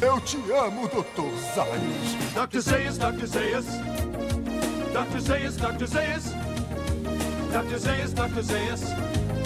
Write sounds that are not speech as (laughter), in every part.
Eu te amo, Dr. Zayas. Dr. Zayas, Dr. Zayas. Dr. Zayas, Dr. Zayas. Dr. Zayas, Dr. Zayas.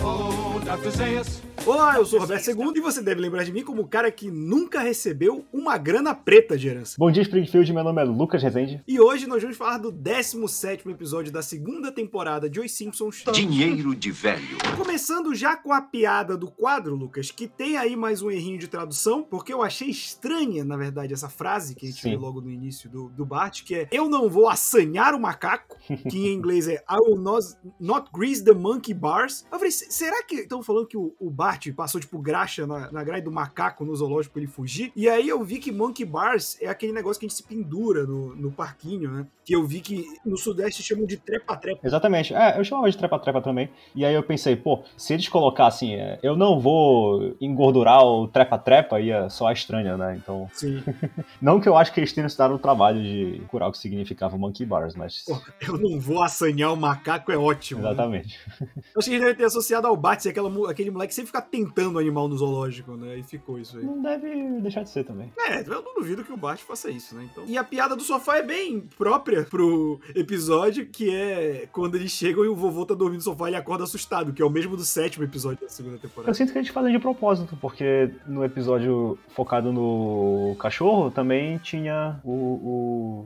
Oh, Dr. Zayas. Olá, eu sou o Roberto II e você deve lembrar de mim como o cara que nunca recebeu uma grana preta de herança. Bom dia, Springfield. Meu nome é Lucas Rezende. E hoje nós vamos falar do 17 episódio da segunda temporada de Os Simpsons. Dinheiro de velho. Começando já com a piada do quadro, Lucas, que tem aí mais um errinho de tradução, porque eu achei estranha, na verdade, essa frase que a gente Sim. viu logo no início do, do Bart, que é Eu não vou assanhar o macaco, (laughs) que em inglês é I will not, not grease the monkey bars. Eu falei, "Se- será que estão falando que o, o Bart passou, tipo, graxa na, na grade do macaco no zoológico pra ele fugir? E aí eu vi que monkey bars é aquele negócio que a gente se pendura no, no parquinho, né? Que eu vi que no Sudeste chamam de trepa-trepa. Exatamente. É, eu chamava de trepa-trepa também. E aí eu pensei, pô, se eles colocassem, é, eu não vou engordurar o trepa-trepa, ia soar estranha, né? Então, Sim. (laughs) não que eu acho que eles tenham se dado o trabalho de curar o que significava monkey bars, mas... Pô, eu não vou assanhar o macaco, é ótimo. né? Exatamente. (laughs) Eu acho que eles devem ter associado ao Bart, aquela, aquele moleque que sempre fica tentando o animal no zoológico, né? E ficou isso aí. Não deve deixar de ser também. É, eu não duvido que o Bart faça isso, né? Então... E a piada do sofá é bem própria pro episódio, que é quando eles chegam e o vovô tá dormindo no sofá e ele acorda assustado, que é o mesmo do sétimo episódio da segunda Eu temporada. sinto que eles fazem de propósito, porque no episódio focado no cachorro também tinha o,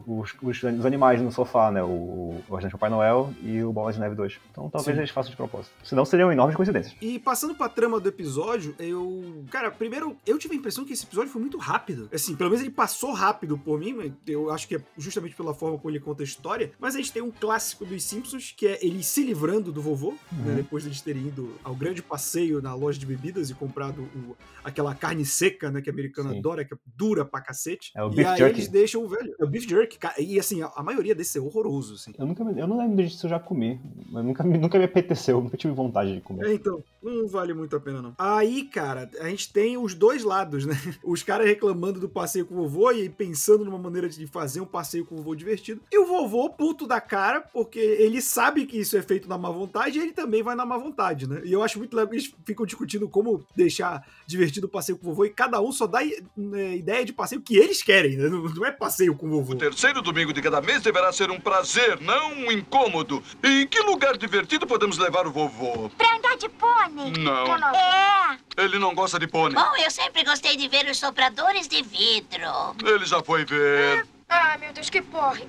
o- os, os- os animais no sofá, né? O, o Ajudante Papai Noel e o Bola de Neve 2. Então talvez Sim. eles façam de propósito. Senão seriam enormes coincidências. E passando pra trama do episódio, eu. Cara, primeiro, eu tive a impressão que esse episódio foi muito rápido. Assim, pelo menos ele passou rápido por mim, mas eu acho que é justamente pela forma como ele conta a história. Mas a gente tem um clássico dos Simpsons, que é ele se livrando do vovô, né, depois de eles terem ido ao grande passeio na loja de bebidas e comprado o- aquela carne seca, né, que a americana Sim. adora, que é dura pra cacete. É o e beef aí jerky. eles deixam o velho. É o beef jerky. E assim, a, a maioria desse é horroroso, assim. Eu, nunca, me- eu não lembro disso, eu já comi. Mas nunca, me- nunca me apeteceu, (laughs) nunca tive vontade de comer. É, então, não vale muito a pena, não. Aí, cara, a gente tem os dois lados, né? (laughs) Os caras reclamando do passeio com o vovô e pensando numa maneira de fazer um passeio com o vovô divertido. E o vovô puto da cara, porque ele sabe que isso é feito na má vontade e ele também vai na má vontade, né? E eu acho muito legal que eles ficam discutindo como deixar divertido o passeio com o vovô e cada um só dá né, ideia de passeio que eles querem, né? Não, não é passeio com o vovô. O terceiro domingo de cada mês deverá ser um prazer, não um incômodo. E em que lugar divertido podemos levar o vovô? Pra andar de pônei. Não. É. Ele não gosta de pônei. Bom, eu sempre gostei de ver os sopradores de vidro. Ele já foi ver. Ah, meu Deus, que porre.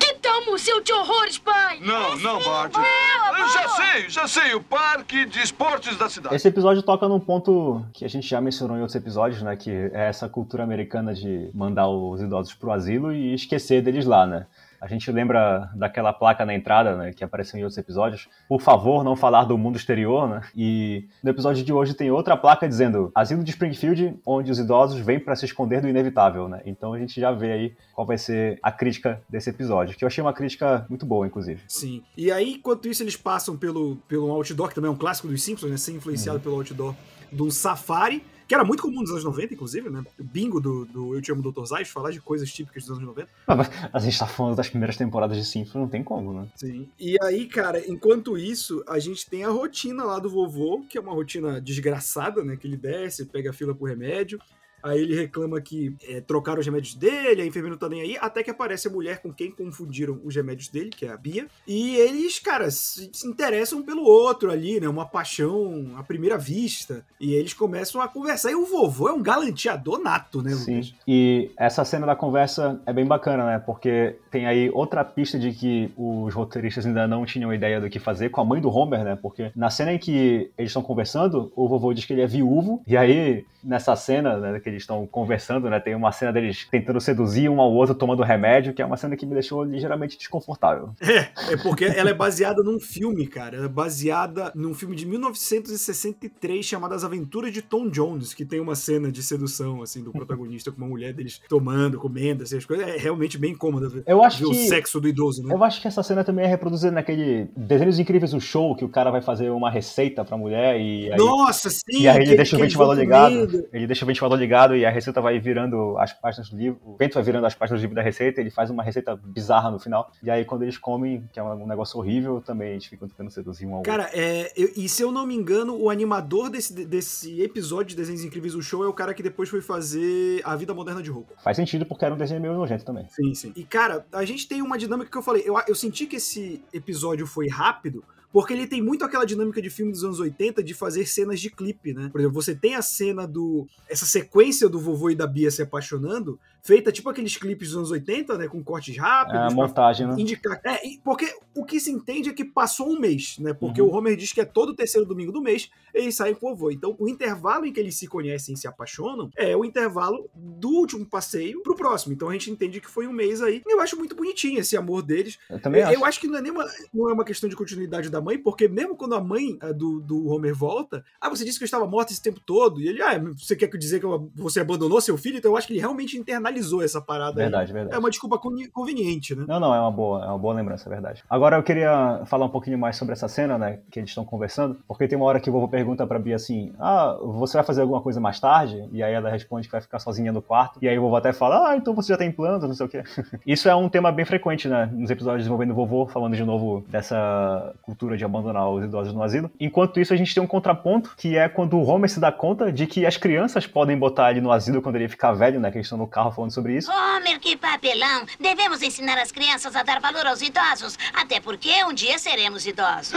Que tal museu de horrores, pai? Não, não, Bart. Eu já sei, já sei. O parque de esportes da cidade. Esse episódio toca num ponto que a gente já mencionou em outros episódios, né? Que é essa cultura americana de mandar os idosos pro asilo e esquecer deles lá, né? A gente lembra daquela placa na entrada, né, que apareceu em outros episódios. Por favor, não falar do mundo exterior, né? E no episódio de hoje tem outra placa dizendo Asilo de Springfield, onde os idosos vêm para se esconder do inevitável, né? Então a gente já vê aí qual vai ser a crítica desse episódio, que eu achei uma crítica muito boa, inclusive. Sim. E aí, enquanto isso, eles passam pelo, pelo outdoor, que também é um clássico dos Simpsons, né? Ser influenciado pelo outdoor do Safari, que era muito comum nos anos 90, inclusive, né? O bingo do, do Eu Te Amo Dr. Zayas, falar de coisas típicas dos anos 90. Mas a gente tá falando das primeiras temporadas de Simpsons, não tem como, né? Sim. E aí, cara, enquanto isso, a gente tem a rotina lá do vovô, que é uma rotina desgraçada, né? Que ele desce, pega a fila pro remédio. Aí ele reclama que é, trocaram os remédios dele, a enfermeira não tá nem aí, até que aparece a mulher com quem confundiram os remédios dele, que é a Bia. E eles, cara, se, se interessam pelo outro ali, né? Uma paixão à primeira vista. E eles começam a conversar. E o vovô é um galanteador nato, né, Sim. Lucas? E essa cena da conversa é bem bacana, né? Porque tem aí outra pista de que os roteiristas ainda não tinham ideia do que fazer com a mãe do Homer, né? Porque na cena em que eles estão conversando, o vovô diz que ele é viúvo, e aí nessa cena né, eles estão conversando, né? Tem uma cena deles tentando seduzir um ao outro tomando remédio, que é uma cena que me deixou ligeiramente desconfortável. É, é porque ela é baseada num filme, cara. Ela é baseada num filme de 1963 chamado As Aventuras de Tom Jones, que tem uma cena de sedução, assim, do protagonista com uma mulher deles tomando, comendo, assim, as coisas. É realmente bem incômoda ver, Eu acho ver o que sexo do idoso, né? Eu acho que essa cena também é reproduzida naquele Desenhos Incríveis, o show, que o cara vai fazer uma receita pra mulher e aí, Nossa, sim! e aí ele que- deixa o eles ventilador ligado. Ele deixa o ventilador ligado e a receita vai virando as páginas do livro. O vento vai virando as páginas do livro da receita. Ele faz uma receita bizarra no final. E aí, quando eles comem, que é um negócio horrível, também eles ficam tentando seduzir um ao outro. Cara, é, e se eu não me engano, o animador desse, desse episódio de Desenhos Incríveis do Show é o cara que depois foi fazer A Vida Moderna de Hulk. Faz sentido porque era um desenho meio nojento também. Sim, sim. E, cara, a gente tem uma dinâmica que eu falei. Eu, eu senti que esse episódio foi rápido. Porque ele tem muito aquela dinâmica de filme dos anos 80 de fazer cenas de clipe, né? Por exemplo, você tem a cena do. Essa sequência do vovô e da Bia se apaixonando, feita tipo aqueles clipes dos anos 80, né? Com cortes É rápidos. a pra montagem, né? indicar. É, porque o que se entende é que passou um mês, né? Porque Uhum. o Homer diz que é todo terceiro domingo do mês, eles saem com o vovô. Então, o intervalo em que eles se conhecem e se apaixonam é o intervalo do último passeio pro próximo. Então a gente entende que foi um mês aí. E eu acho muito bonitinho esse amor deles. Eu também eu, acho. eu acho que não é nem uma, não é uma questão de continuidade da mãe, porque mesmo quando a mãe eh, do, do Homer volta, ah, você disse que eu estava morta esse tempo todo. E ele, ah, você quer dizer que você abandonou seu filho? Então eu acho que ele realmente internalizou essa parada aí. Verdade, verdade. É uma desculpa conveniente, né? Não, não, é uma boa, é uma boa lembrança, é verdade. Agora eu queria falar um pouquinho mais sobre essa cena, né, que eles estão conversando, porque tem uma hora que o vovô pergunta pra Bia assim: "Ah, você vai fazer alguma coisa mais tarde?" E aí ela responde que vai ficar sozinha no quarto. E aí o vovô até fala: "Ah, então você já tem planos, não sei o quê". (laughs) Isso é um tema bem frequente, né, nos episódios envolvendo o vovô, falando de novo dessa cultura de abandonar os idosos no asilo. Enquanto isso, a gente tem um contraponto, que é quando o Homer se dá conta de que as crianças podem botar ele no asilo quando ele ficar velho, né, que eles estão no carro falando sobre isso. Homer, que papelão! Devemos ensinar as crianças a dar valor aos idosos, até porque um dia seremos idosos.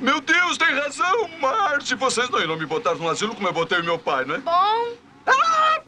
Meu Deus, tem razão, Marge. Vocês não irão me botar no asilo como eu botei meu pai, né? Bom,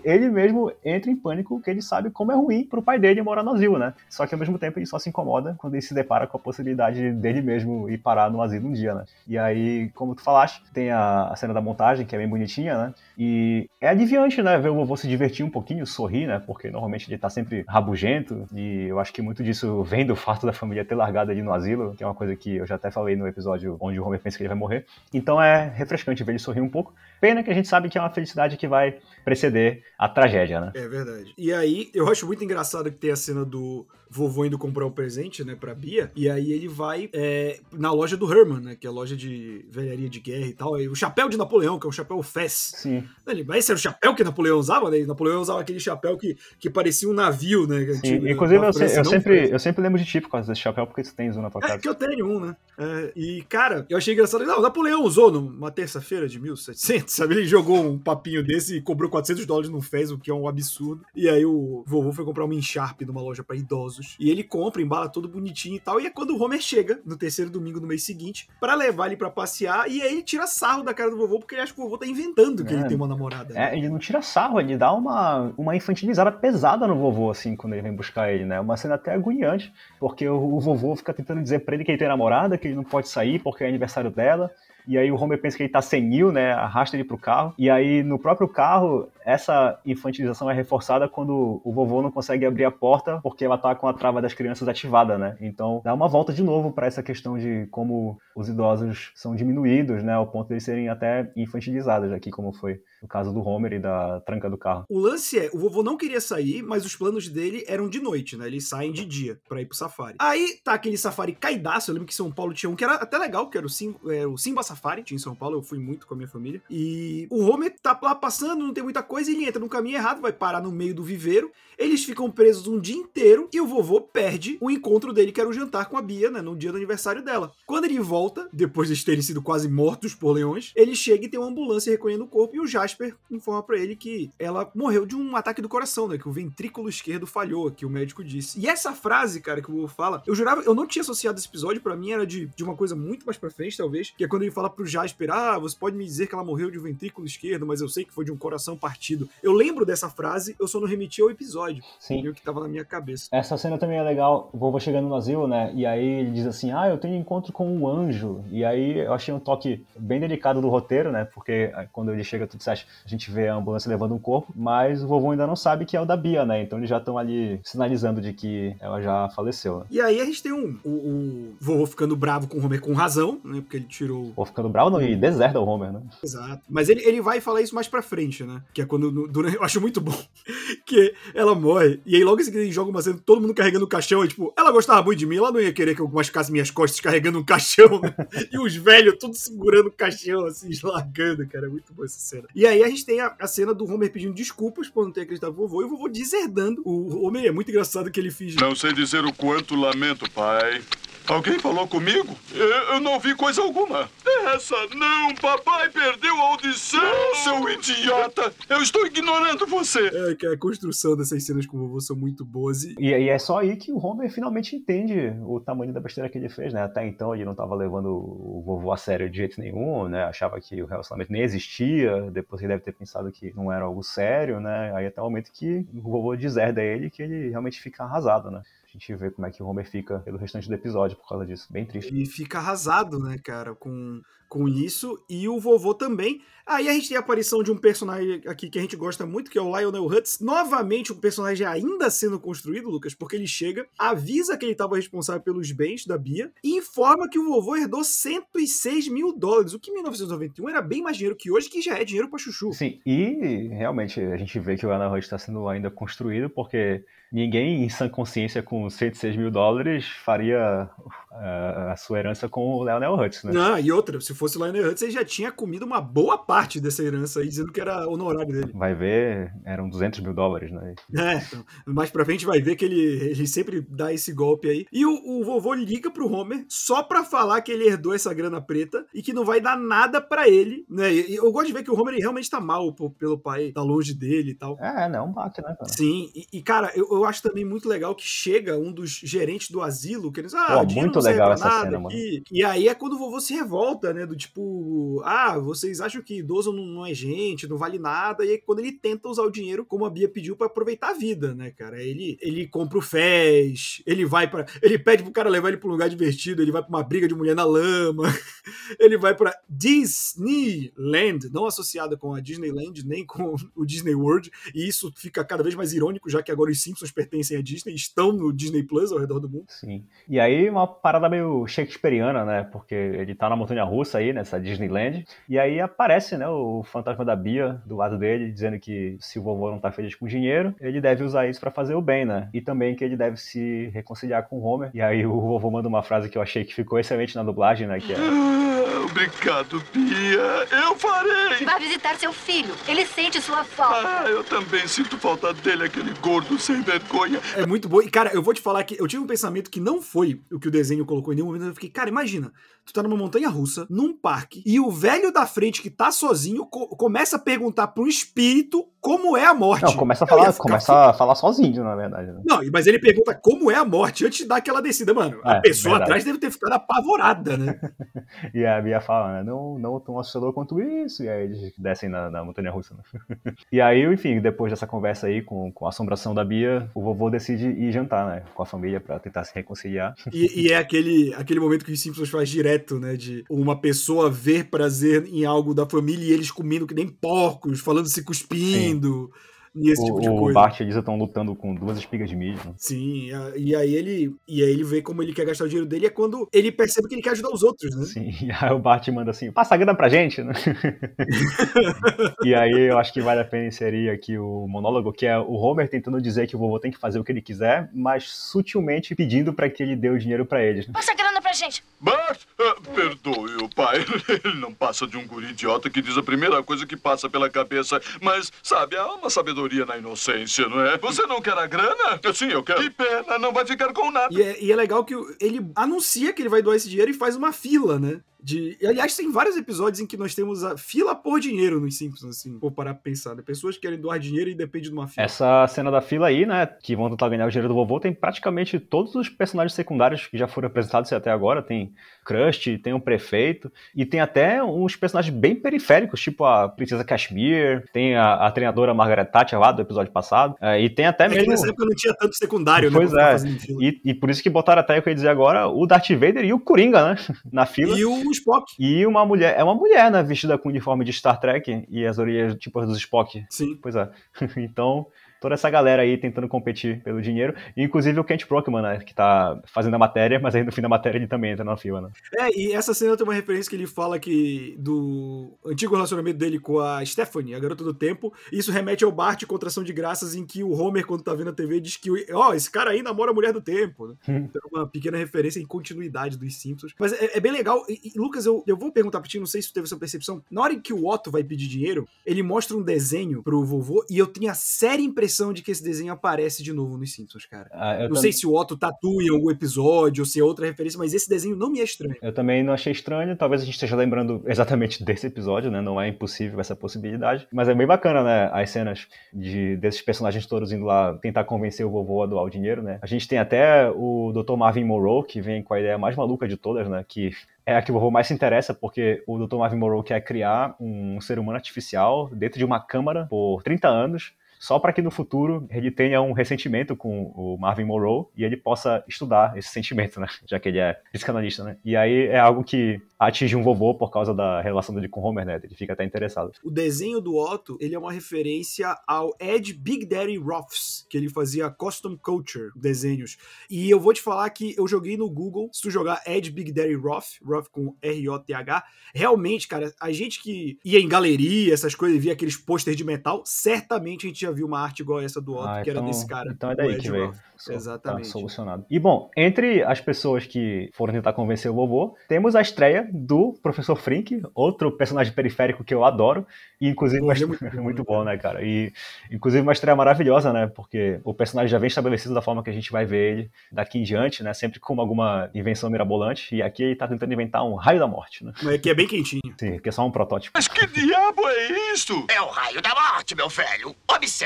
ele mesmo entra em pânico porque ele sabe como é ruim pro pai dele morar no asilo, né? Só que ao mesmo tempo ele só se incomoda quando ele se depara com a possibilidade dele mesmo ir parar no asilo um dia, né? E aí, como tu falaste, tem a, a cena da montagem, que é bem bonitinha, né? E é aliviante, né? Ver o vovô se divertir um pouquinho, sorrir, né? Porque normalmente ele tá sempre rabugento e eu acho que muito disso vem do fato da família ter largado ele no asilo, que é uma coisa que eu já até falei no episódio onde o Homer pensa que ele vai morrer. Então é refrescante ver ele sorrir um pouco. Pena que a gente sabe que é uma felicidade que vai preceder a tragédia, né? É verdade. E aí, eu acho muito engraçado que tem a cena do vovô indo comprar o presente, né, pra Bia. E aí ele vai é, na loja do Herman, né, que é a loja de velharia de guerra e tal. Aí, o chapéu de Napoleão, que é o chapéu Fess. Sim. Ele, mas esse era o chapéu que Napoleão usava, né? Napoleão usava aquele chapéu que, que parecia um navio, né? Sim, antigo, né, inclusive eu, se- eu sempre, eu sempre lembro de ti por causa desse chapéu, porque tu tens um na tua É, casa. que eu tenho um, né? É, e, cara, eu achei engraçado. Não, Napoleão usou numa terça-feira de 1700, sabe? Ele jogou um papinho desse e cobrou 400 dólares no Fez, o que é um absurdo. E aí o vovô foi comprar uma Encharp numa loja pra idosos. E ele compra, embala todo bonitinho e tal. E é quando o Homer chega, no terceiro domingo do mês seguinte, pra levar ele pra passear. E aí ele tira sarro da cara do vovô, porque ele acha que o vovô tá inventando que É. ele tem uma namorada. né? É, ele não tira sarro, ele dá uma, uma infantilizada pesada no vovô, assim, quando ele vem buscar ele, né? Uma cena até agoniante, porque o, o vovô fica tentando dizer pra ele que ele tem namorada, que ele não pode sair porque é aniversário dela. E aí o Homer pensa que ele tá senil, né? Arrasta ele pro carro. E aí, no próprio carro, essa infantilização é reforçada quando o vovô não consegue abrir a porta porque ela tá com a trava das crianças ativada, né? Então dá uma volta de novo pra essa questão de como os idosos são diminuídos, né? Ao ponto de eles serem até infantilizados aqui, como foi no caso do Homer e da tranca do carro. O lance é, o vovô não queria sair, mas os planos dele eram de noite, né? Eles saem de dia pra ir pro safari. Aí tá aquele safari caidaço, eu lembro que em São Paulo tinha um que era até legal, que era o, Sim, é, o Simba Safari, tinha em São Paulo, eu fui muito com a minha família. E o Homer tá lá passando, não tem muita coisa, e ele entra no caminho errado, vai parar no meio do viveiro. Eles ficam presos um dia inteiro e o vovô perde o encontro dele, que era o jantar com a Bia, né? No dia do aniversário dela. Quando ele volta, depois de terem sido quase mortos por leões, ele chega e tem uma ambulância recolhendo o corpo e o Jasper informa pra ele que ela morreu de um ataque do coração, né? Que o ventrículo esquerdo falhou, que o médico disse. E essa frase, cara, que o vovô fala, eu jurava, eu não tinha associado esse episódio, pra mim era de, de uma coisa muito mais pra frente, talvez, que é quando ele fala pro Jasper, ah, você pode me dizer que ela morreu de um ventrículo esquerdo, mas eu sei que foi de um coração partido. Eu lembro dessa frase, eu só não remeti ao episódio. Sim. E o que tava na minha cabeça. Essa cena também é legal, o vovô chegando no asilo, né? E aí ele diz assim: Ah, eu tenho encontro com um anjo. E aí eu achei um toque bem delicado do roteiro, né? Porque ah, quando ele chega, tudo certo, a gente vê a ambulância levando um corpo, mas o vovô ainda não sabe que é o da Bia, né? Então eles já estão ali sinalizando de que ela já faleceu, né? E aí a gente tem um, o, o vovô ficando bravo com o Homer com razão, né? Porque ele tirou Ou ficando bravo não, e deserta o Homer, né? Exato. Mas ele, ele vai falar isso mais pra frente, né? Que é quando. durante- eu acho muito bom. (laughs) que ela morre, e aí logo em seguida ele joga uma cena, todo mundo carregando o caixão, e tipo, ela gostava muito de mim, ela não ia querer que eu machucasse minhas costas carregando um caixão, né? (laughs) e os velhos tudo segurando o caixão, assim, eslargando, cara, é muito boa essa cena. E aí a gente tem a, a cena do Homer pedindo desculpas por não ter acreditado no vovô, e o vovô deserdando. O Homer é muito engraçado que ele finge. Não sei dizer o quanto lamento, pai. Alguém falou comigo? Eu, não vi coisa alguma. Essa não, papai perdeu a audição. Seu idiota! Eu estou ignorando você. É, que a construção dessas cenas com o vovô são muito boas. E, E, e é só aí que o Homer finalmente entende o tamanho da besteira que ele fez, né? Até então ele não estava levando o vovô a sério de jeito nenhum, né? Achava que o relacionamento nem existia, depois ele deve ter pensado que não era algo sério, né? Aí até o momento que o vovô deserda ele, que ele realmente fica arrasado, né? A gente vê como é que o Homer fica pelo restante do episódio por causa disso. Bem triste. e fica arrasado, né, cara, com, com isso. E o vovô também. Aí a gente tem a aparição de um personagem aqui que a gente gosta muito, que é o Lionel Hutz. Novamente, um personagem ainda sendo construído, Lucas, porque ele chega, avisa que ele estava responsável pelos bens da Bia e informa que o vovô herdou 106 mil dólares, o que em 1991 era bem mais dinheiro que hoje, que já é dinheiro pra chuchu. Sim, e realmente a gente vê que o Anna Hood está sendo ainda construído porque ninguém em sã consciência com 106 mil dólares faria uh, a sua herança com o Leonel Hutz, né? Não, e outra, se fosse o Lionel Hutz, ele já tinha comido uma boa parte dessa herança aí, dizendo que era honorário dele. Vai ver, eram 200 mil dólares, né? É, então, mais pra frente vai ver que ele, ele sempre dá esse golpe aí. E o, o vovô liga pro Homer só pra falar que ele herdou essa grana preta e que não vai dar nada pra ele, né? E, eu gosto de ver que o Homer realmente tá mal pô, pelo pai, tá longe dele e tal. É, não, um baque, né, cara? Sim, e, e, cara, eu, eu acho também muito legal que chega um dos gerentes do asilo, que eles, ah, Pô, muito legal essa nada cena, aqui. E aí é quando o vovô se revolta, né, do tipo, ah, vocês acham que idoso não, não é gente, não vale nada, e aí quando ele tenta usar o dinheiro, como a Bia pediu, pra aproveitar a vida, né, cara, ele, ele compra o Fez, ele vai para ele pede pro cara levar ele pra um lugar divertido, ele vai pra uma briga de mulher na lama, (laughs) ele vai pra Disneyland, não associada com a Disneyland, nem com o Disney World, e isso fica cada vez mais irônico, já que agora os Simpsons pertencem à Disney, estão no Disney Plus ao redor do mundo. Sim. E aí uma parada meio shakespeariana, né? Porque ele tá na montanha russa aí, nessa Disneyland, e aí aparece, né, o fantasma da Bia do lado dele, dizendo que se o vovô não tá feliz com o dinheiro, ele deve usar isso pra fazer o bem, né? E também que ele deve se reconciliar com o Homer. E aí o vovô manda uma frase que eu achei que ficou excelente na dublagem, né? Que é. Ah, obrigado, Bia. Eu farei. Vá visitar seu filho. Ele sente sua falta. Ah, eu também sinto falta dele, aquele gordo sem vergonha. É muito bom. E, cara, eu vou te falar que eu tive um pensamento que não foi o que o desenho colocou em nenhum momento. Eu fiquei, cara, imagina, tu tá numa montanha russa, num parque, e o velho da frente que tá sozinho co- começa a perguntar pro espírito como é a morte. Não, começa a falar, começa a falar sozinho, na verdade. Né? Não, mas ele pergunta como é a morte antes de dar aquela descida. Mano, a É, pessoa verdade. atrás deve ter ficado apavorada, né? (laughs) E a Bia fala, né? Não, não tão assustador quanto isso. E aí eles descem na, na montanha russa. Né? (laughs) e aí, enfim, depois dessa conversa aí com, com a assombração da Bia, o vovô decide ir jantar, né? Com a família pra tentar se reconciliar. E, e é aquele, aquele momento que os Simpsons faz direto, né? De uma pessoa ver prazer em algo da família e eles comendo que nem porcos, falando se cuspindo. E esse tipo de o, o coisa. Bart e a Lisa estão lutando com duas espigas de milho. né? Sim, e e aí ele e aí ele vê como ele quer gastar o dinheiro dele é quando ele percebe que ele quer ajudar os outros, né? Sim, (laughs) e aí o Bart manda assim, passa a grana pra gente, né? (laughs) e aí eu acho que vale a pena inserir aqui o monólogo, que é o Homer tentando dizer que o vovô tem que fazer o que ele quiser, mas sutilmente pedindo pra que ele dê o dinheiro pra eles. né? Passa a grana pra gente. Bart, ah, perdoe o pai. Ele não passa de um guri idiota que diz a primeira coisa que passa pela cabeça. Mas, sabe, há uma sabedoria na inocência, não é? Você não quer a grana? Sim, eu quero. Que pena, não vai ficar com nada. E é, e é legal que ele anuncia que ele vai doar esse dinheiro e faz uma fila, né? De, e, aliás, tem vários episódios em que nós temos a fila por dinheiro nos Simpsons, assim, vou parar pra pensar. Né? Pessoas que querem doar dinheiro e depende de uma fila. Essa cena da fila aí, né, que vão tentar ganhar o dinheiro do vovô, tem praticamente todos os personagens secundários que já foram apresentados até agora. Tem Krusty, tem o prefeito, e tem até uns personagens bem periféricos, tipo a Princesa Kashmir, tem a, a treinadora Margaret Thatcher lá do episódio passado, é, e tem até É que mesmo... nessa época não tinha tanto secundário, Pois né? ficar é. E, e por isso que botaram até o que eu ia dizer agora, o Darth Vader e o Coringa, né? (laughs) Na fila. E o Spock. E uma mulher, é uma mulher, né? Vestida com uniforme de Star Trek e as orelhas tipo as dos Spock. Sim. Pois é. (laughs) Então, toda essa galera aí tentando competir pelo dinheiro, e inclusive o Kent Brockman, né, que tá fazendo a matéria, mas aí no fim da matéria ele também entra na fila, né? É, e essa cena tem uma referência que ele fala que do antigo relacionamento dele com a Stephanie, a garota do tempo, e isso remete ao Bart Contração de Graças, em que o Homer, quando tá vendo a TV, diz que, ó, esse cara aí namora a mulher do tempo, né? Então, uma pequena referência em continuidade dos Simpsons. Mas é, é bem legal. E, e, Lucas, eu, eu vou perguntar pra ti, não sei se tu teve essa percepção. Na hora em que o Otto vai pedir dinheiro, ele mostra um desenho pro vovô e eu tenho a séria impressão de que esse desenho aparece de novo nos Simpsons, cara. Ah, não tam- sei se o Otto tatua em algum episódio ou se é outra referência, mas esse desenho não me é estranho. Eu também não achei estranho, talvez a gente esteja lembrando (laughs) exatamente desse episódio, né? Não é impossível essa possibilidade. Mas é bem bacana, né? As cenas de, desses personagens todos indo lá tentar convencer o vovô a doar o dinheiro, né? A gente tem até o Dr. Marvin Monroe, que vem com a ideia mais maluca de todas, né? Que é a que o vovô mais se interessa, porque o Dr. Marvin Monroe quer criar um ser humano artificial dentro de uma câmara por 30 anos, só para que no futuro ele tenha um ressentimento com o Marvin Monroe e ele possa estudar esse sentimento, né? (laughs) Já que ele é psicanalista, né? E aí é algo que atinge um vovô por causa da relação dele com Homer, né? Ele fica até interessado. O desenho do Otto, ele é uma referência ao Ed Big Daddy Roths, que ele fazia custom culture desenhos. E eu vou te falar que eu joguei no Google, se tu jogar Ed Big Daddy Roth, Roth com R-O-T-H, realmente, cara, a gente que ia em galeria, essas coisas, via aqueles pôsteres de metal, certamente a gente já viu uma arte igual essa do Otto, Ah, que era então- desse cara. Então é daí que veio. So- Exatamente. Tá solucionado. E bom, entre as pessoas que foram tentar convencer o vovô, temos a estreia do Professor Frink, outro personagem periférico que eu adoro, e inclusive uma é muito (laughs) bom, muito né, bom, né, cara? E inclusive uma estreia maravilhosa, né? Porque o personagem já vem estabelecido da forma que a gente vai ver ele daqui em diante, né? Sempre com alguma invenção mirabolante, e aqui ele tá tentando inventar um raio da morte, né? Mas que é bem quentinho. Sim, que é só um protótipo. Mas que diabo é isto? É o raio da morte, meu velho. Observe.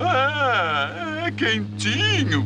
Ah, é quentinho.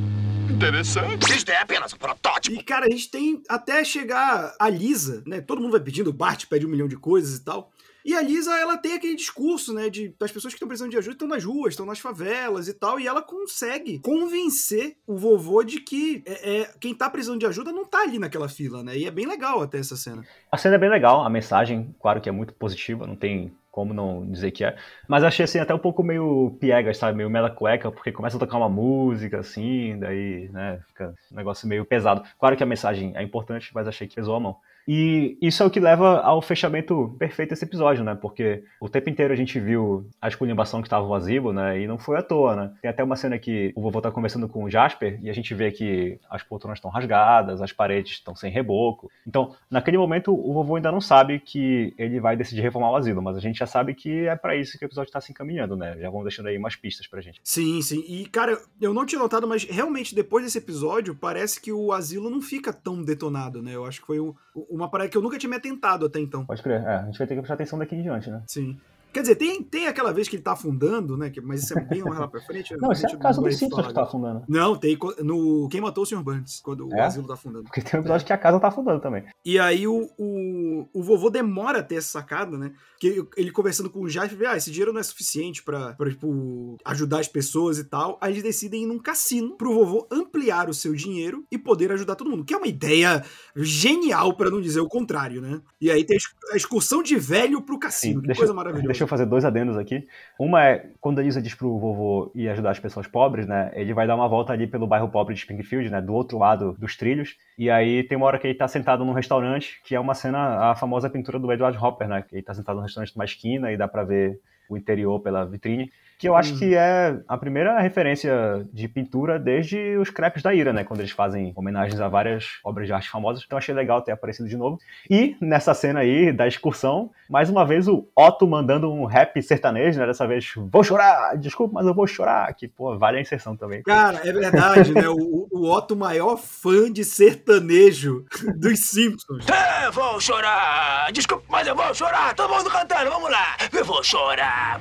Interessante. Isto é apenas um protótipo. E, cara, a gente tem até chegar a Lisa, né? Todo mundo vai pedindo, o Bart pede um milhão de coisas e tal. E a Lisa, ela tem aquele discurso, né, de as pessoas que estão precisando de ajuda estão nas ruas, estão nas favelas e tal, e ela consegue convencer o vovô de que é, é, quem tá precisando de ajuda não tá ali naquela fila, né? E é bem legal até essa cena. A cena é bem legal, a mensagem, claro que é muito positiva, não tem como não dizer que é. Mas achei assim até um pouco meio piegas, sabe? Meio mela cueca, porque começa a tocar uma música assim, daí, né, fica um negócio meio pesado. Claro que a mensagem é importante, mas achei que pesou a mão. E isso é o que leva ao fechamento perfeito desse episódio, né? Porque o tempo inteiro a gente viu a esculhambação que estava o asilo, né? E não foi à toa, né? Tem até uma cena que o vovô tá conversando com o Jasper e a gente vê que as poltronas estão rasgadas, as paredes estão sem reboco. Então, naquele momento, o vovô ainda não sabe que ele vai decidir reformar o asilo, mas a gente já sabe que é para isso que o episódio tá se encaminhando, né? Já vão deixando aí umas pistas pra gente. Sim, sim. E, cara, eu não tinha notado, mas realmente depois desse episódio, parece que o asilo não fica tão detonado, né? Eu acho que foi um- uma parada que eu nunca tinha me atentado até então. Pode crer, é, a gente vai ter que prestar atenção daqui em diante, né? Sim. Quer dizer, tem, tem aquela vez que ele tá afundando, né? que- Mas isso é bem lá pra frente. Não, isso é a casa dos Simpsons que tá afundando. Não, tem no Quem Matou o Sr. Burns, quando o É? asilo tá afundando. Porque tem um episódio que a casa tá afundando também. E aí o, o, o vovô demora a ter essa sacada, né? Que ele conversando com o vê, ah, esse dinheiro não é suficiente pra, pra tipo, ajudar as pessoas e tal. Aí eles decidem ir num cassino pro vovô ampliar o seu dinheiro e poder ajudar todo mundo. Que é uma ideia genial, pra não dizer o contrário, né? E aí tem a ex- a excursão de velho pro cassino. que deixa, coisa maravilhosa. deixa eu fazer dois adendos aqui. Uma é, quando a Lisa diz pro vovô ir ajudar as pessoas pobres, né? Ele vai dar uma volta ali pelo bairro pobre de Springfield, né? Do outro lado dos trilhos. E aí tem uma hora que ele tá sentado num restaurante, que é uma cena, a famosa pintura do Edward Hopper, né? Que ele tá sentado num restaurante numa esquina e dá pra ver o interior pela vitrine. Que eu acho Uhum. que é a primeira referência de pintura desde os crepes da Ira, né? Quando eles fazem homenagens a várias obras de arte famosas. Então achei legal ter aparecido de novo. E nessa cena aí da excursão, mais uma vez o Otto mandando um rap sertanejo, né? Dessa vez, vou chorar, desculpa, mas eu vou chorar. Que, pô, vale a inserção também. Cara, é verdade, né? O, o Otto, maior fã de sertanejo (laughs) dos Simpsons. É, vou chorar. Desculpa, mas eu vou chorar. Todo mundo cantando, vamos lá. Eu vou chorar.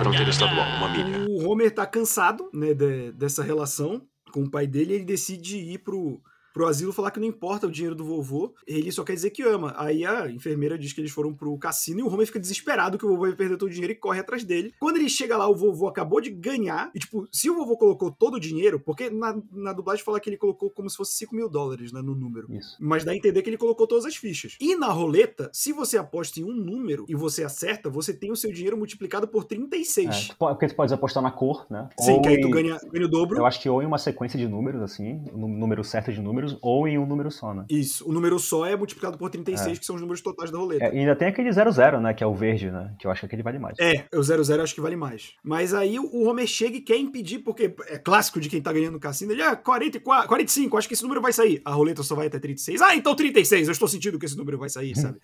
Fronteira estadual, uma milha. O Homer tá cansado, né, de- dessa relação com o pai dele, e ele decide ir pro pro asilo falar que não importa o dinheiro do vovô, ele só quer dizer que ama. Aí a enfermeira diz que eles foram pro cassino e o Homer fica desesperado que o vovô vai perder todo o dinheiro e corre atrás dele. Quando ele chega lá, o vovô acabou de ganhar. E, tipo, se o vovô colocou todo o dinheiro, porque na, na dublagem fala que ele colocou como se fosse 5 mil dólares né, no número. Isso. Mas dá a entender que ele colocou todas as fichas. E na roleta, se você aposta em um número e você acerta, você tem o seu dinheiro multiplicado por 36. É, tu po- porque tu pode apostar na cor, né? Sim, Ou que aí tu ganha, ganha o dobro. Eu acho que ou em uma sequência de números, assim, um número certo de números, ou em um número só, né? Isso, o número só é multiplicado por 36, que são os números totais da roleta. É, e ainda tem aquele 00, né? Que é o verde, né? Que eu acho que aquele vale mais. É, o 00 acho que vale mais. Mas aí o Homer chega e quer impedir, porque é clássico de quem tá ganhando no cassino. Ele, ah, 44, 45, acho que esse número vai sair. A roleta só vai até 36. Ah, então 36, eu estou sentindo que esse número vai sair, sabe?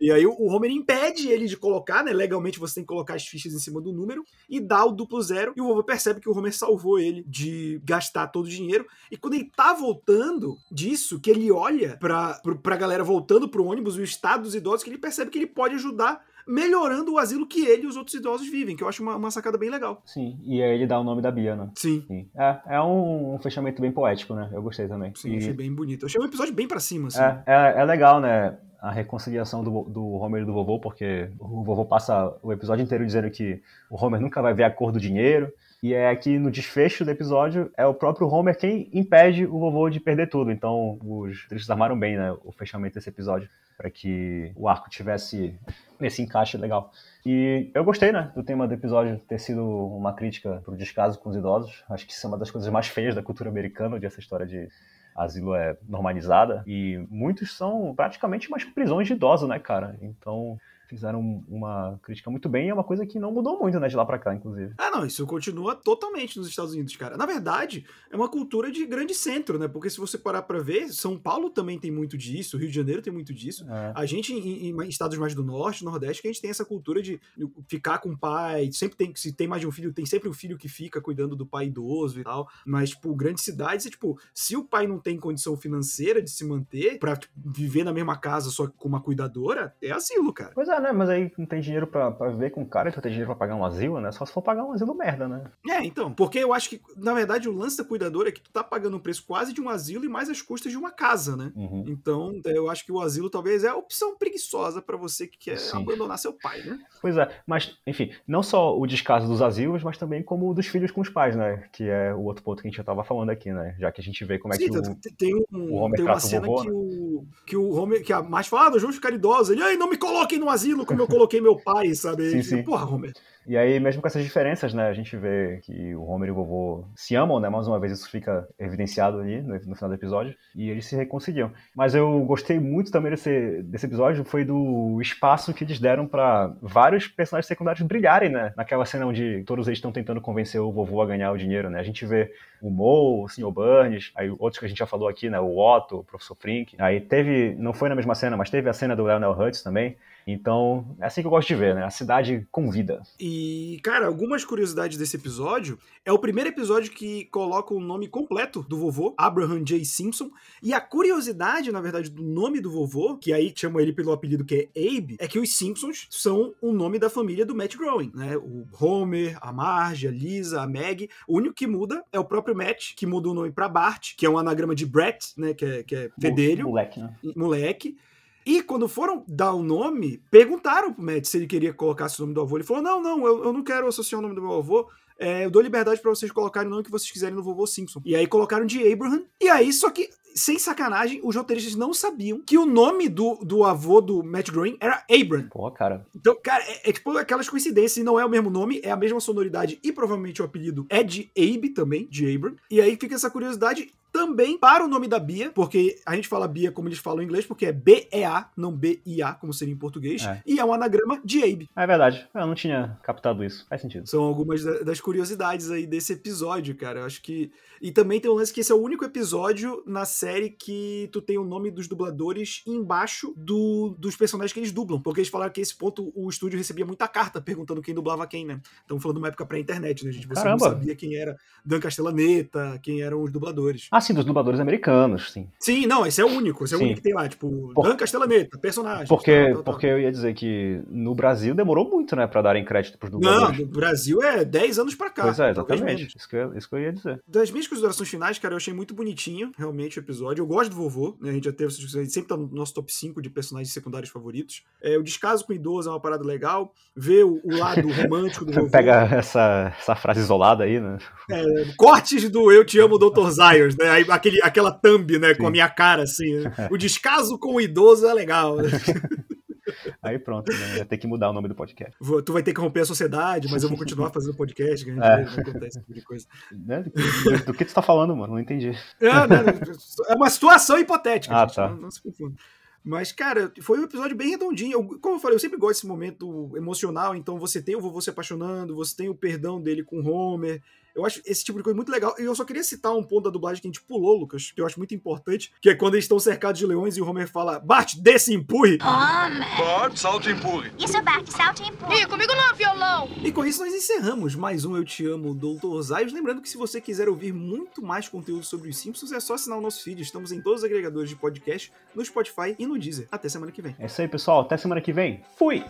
E aí o Homer impede ele de colocar, né? Legalmente você tem que colocar as fichas em cima do número e dá o duplo zero. E o vovô percebe que o Homer salvou ele de gastar todo o dinheiro. E quando ele tá voltando disso, que ele olha pra, pra galera voltando pro ônibus, o estado dos idosos, que ele percebe que ele pode ajudar melhorando o asilo que ele e os outros idosos vivem, que eu acho uma, uma sacada bem legal. Sim, e aí ele dá o nome da Bia, né? Sim. Sim. É, é um, um fechamento bem poético, né? Eu gostei também. Sim, E- achei bem bonito. Eu achei um episódio bem pra cima, assim. É, é, é legal, né? A reconciliação do, do Homer e do vovô, porque o vovô passa o episódio inteiro dizendo que o Homer nunca vai ver a cor do dinheiro. E é que no desfecho do episódio é o próprio Homer quem impede o vovô de perder tudo. Então os tristes armaram bem, né? O fechamento desse episódio. para que o arco tivesse esse encaixe legal. E eu gostei, né, do tema do episódio ter sido uma crítica pro descaso com os idosos. Acho que isso é uma das coisas mais feias da cultura americana, onde essa história de asilo é normalizada. E muitos são praticamente umas prisões de idosos, né, cara? Então fizeram uma crítica muito bem e é uma coisa que não mudou muito, né, de lá pra cá, inclusive. Ah, não, isso continua totalmente nos Estados Unidos, cara. Na verdade, é uma cultura de grande centro, né? Porque se você parar pra ver, São Paulo também tem muito disso, Rio de Janeiro tem muito disso. É. A gente, em, em estados mais do norte, nordeste, que a gente tem essa cultura de ficar com o pai, sempre tem, se tem mais de um filho, tem sempre um filho que fica cuidando do pai idoso e tal. Mas, tipo, grandes cidades, é, tipo, se o pai não tem condição financeira de se manter pra tipo, viver na mesma casa só com uma cuidadora, é asilo, cara. Pois é, né? Mas aí não tem dinheiro pra, pra viver com o cara, então tem dinheiro pra pagar um asilo, né? Só se for pagar um asilo merda, né? É, então. Porque eu acho que, na verdade, o lance da cuidadora é que tu tá pagando um preço quase de um asilo e mais as custas de uma casa, né? Uhum. Então, eu acho que o asilo talvez é a opção preguiçosa pra você que quer Sim. abandonar seu pai, né? Pois é, mas, enfim, não só o descaso dos asilos, mas também como o dos filhos com os pais, né? Que é o outro ponto que a gente já tava falando aqui, né? Já que a gente vê como é Sim, que tanto o... que tem, um- o Homer tem uma o cena vovô, que, né? o, que o Homer, que a Marge fala, ah, nós vamos ficar idosos. Ele, ai, não me coloquem no asilo como eu coloquei meu pai, sabe? Sim, sim. Porra, Homer. E aí, mesmo com essas diferenças, né? A gente vê que o Homer e o vovô se amam, né? Mais uma vez isso fica evidenciado ali no, no final do episódio. E eles se reconciliam. Mas eu gostei muito também desse, desse episódio, foi do espaço que eles deram pra vários personagens secundários brilharem, né? Naquela cena onde todos eles estão tentando convencer o vovô a ganhar o dinheiro, né? A gente vê o Mo, o Sr. Burns, aí outros que a gente já falou aqui, né? O Otto, o Professor Frink. Aí teve, não foi na mesma cena, mas teve a cena do Leonel Hutz também. Então, é assim que eu gosto de ver, né? A cidade convida. E, cara, algumas curiosidades desse episódio. É o primeiro episódio que coloca o nome completo do vovô, Abraham J. Simpson. E a curiosidade, na verdade, do nome do vovô, que aí chama ele pelo apelido que é Abe, é que os Simpsons são o nome da família do Matt Groening, né? O Homer, a Marge, a Lisa, a Meg. O único que muda é o próprio Matt, que muda o nome pra Bart, que é um anagrama de Brett, né? Que é, que é fedelho Moleque, né? moleque. E quando foram dar o nome, perguntaram pro Matt se ele queria colocar esse nome do avô. Ele falou: Não, não, eu, eu não quero associar o nome do meu avô. É, eu dou liberdade pra vocês colocarem o nome que vocês quiserem no vovô Simpson. E aí colocaram de Abraham. E aí, só que, sem sacanagem, os roteiristas não sabiam que o nome do, do avô do Matt Groening era Abraham. Pô, cara. Então, cara, é, é tipo aquelas coincidências, e não é o mesmo nome, é a mesma sonoridade e provavelmente o apelido é de Abe também, de Abram. E aí fica essa curiosidade também para o nome da Bia, porque a gente fala Bia como eles falam em inglês, porque é B-E-A, não B-I-A, como seria em português, É. e é um anagrama de Abe. É verdade. Eu não tinha captado isso. Faz sentido. São algumas da- das curiosidades aí desse episódio, cara. Eu acho que. E também tem um lance que esse é o único episódio na série que tu tem o nome dos dubladores embaixo do, dos personagens que eles dublam. Porque eles falaram que esse ponto o estúdio recebia muita carta perguntando quem dublava quem, né? Estamos falando de uma época pré-internet, né, gente? Você Caramba. não sabia quem era Dan Castellaneta, quem eram os dubladores. Assim, dos dubladores americanos, sim. Sim, não, esse é o único. Esse é o Sim. único que tem lá. Tipo, Por- Dan Castellaneta, personagem. Porque, tal, tal, tal. porque eu ia dizer que no Brasil demorou muito, né, pra darem crédito pros Não, dubladores. no Brasil é 10 anos pra cá. pois é, exatamente. Isso que, eu, isso que eu ia dizer. Das minhas considerações finais, cara, eu achei muito bonitinho, realmente, o episódio. Eu gosto do vovô, né? A gente já teve a gente sempre tá no nosso top 5 de personagens secundários favoritos. É, o descaso com o idoso é uma parada legal. Ver o, o lado (laughs) romântico do vovô. Pega essa, essa frase isolada aí, né? É, cortes do Eu Te Amo, Dr. Zayos, né? Aí, aquele, aquela thumb, né? Com a Sim. minha cara, assim. né? (laughs) O descaso com o idoso é legal. né? (laughs) Aí pronto, né? Ia ter que mudar o nome do podcast. Vou- Tu vai ter que romper a sociedade, mas eu vou continuar fazendo podcast, que a gente É. não acontece tipo de coisa. Né? Do, do que tu tá falando, mano? Não entendi. É, né, é uma situação hipotética, Ah, gente, tá. não, não se confunda. Mas, cara, foi um episódio bem redondinho. Eu- como eu falei, eu sempre gosto desse momento emocional. Então, você tem o vovô se apaixonando, você tem o perdão dele com o Homer. Eu acho esse tipo de coisa muito legal. E eu só queria citar um ponto da dublagem que a gente pulou, Lucas, que eu acho muito importante, que é quando eles estão cercados de leões e o Homer fala: Bart, desce e empurre. Homer. Bart, salta e empurre. Isso, Bart, salte e empurre. Ih, comigo não, violão. E com isso nós encerramos mais um Eu Te Amo, Dr. Zayos. Lembrando que se você quiser ouvir muito mais conteúdo sobre os Simpsons, é só assinar o nosso feed. Estamos em todos os agregadores de podcast, no Spotify e no Deezer. Até semana que vem. É isso aí, pessoal. Até semana que vem. Fui!